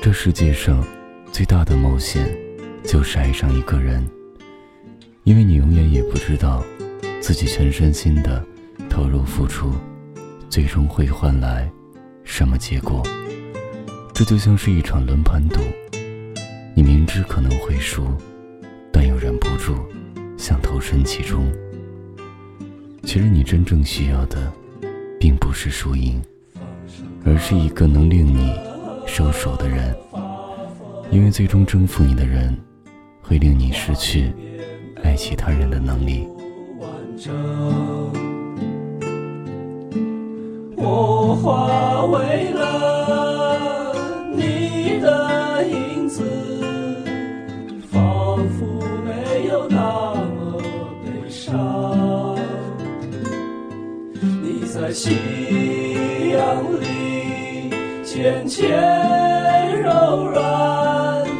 这世界上最大的冒险，就是爱上一个人，因为你永远也不知道，自己全身心的投入付出，最终会换来什么结果。这就像是一场轮盘赌，你明知可能会输，但又忍不住想投身其中。其实你真正需要的，并不是输赢，而是一个能令你收手的人。因为最终征服你的人，会令你失去爱其他人的能力。我化为了你的影子，仿佛没有那么悲伤。你在夕阳里渐渐柔软，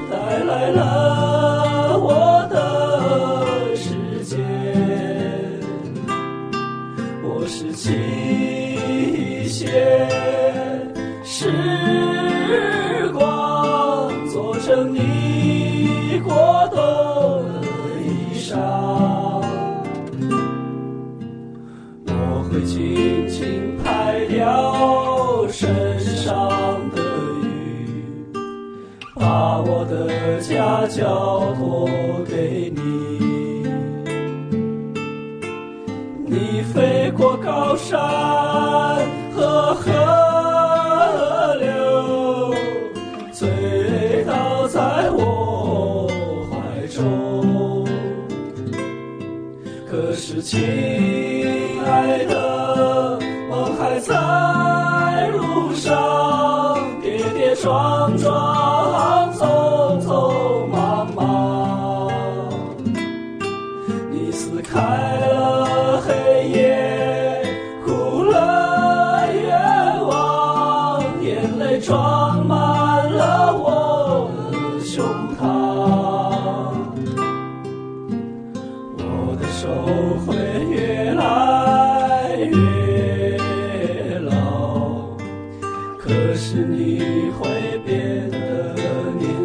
带来了我的世界。我拾起一些时光，做成你过冬的衣裳。我会轻轻拍掉身的家交托给你。你飞过高山和河流，醉倒在我怀中。可是，亲爱的，我还在路上，跌跌撞撞，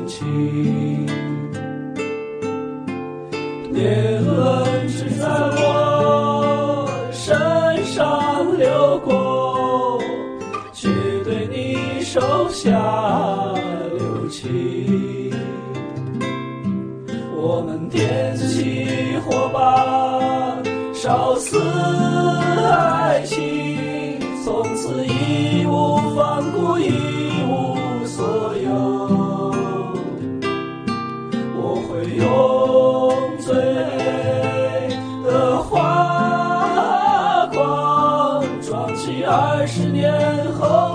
情年轮只在我身上流过，却对你手下留情。我们点起火把，烧死爱情，从此一无。风吹的花光，装起二十年后。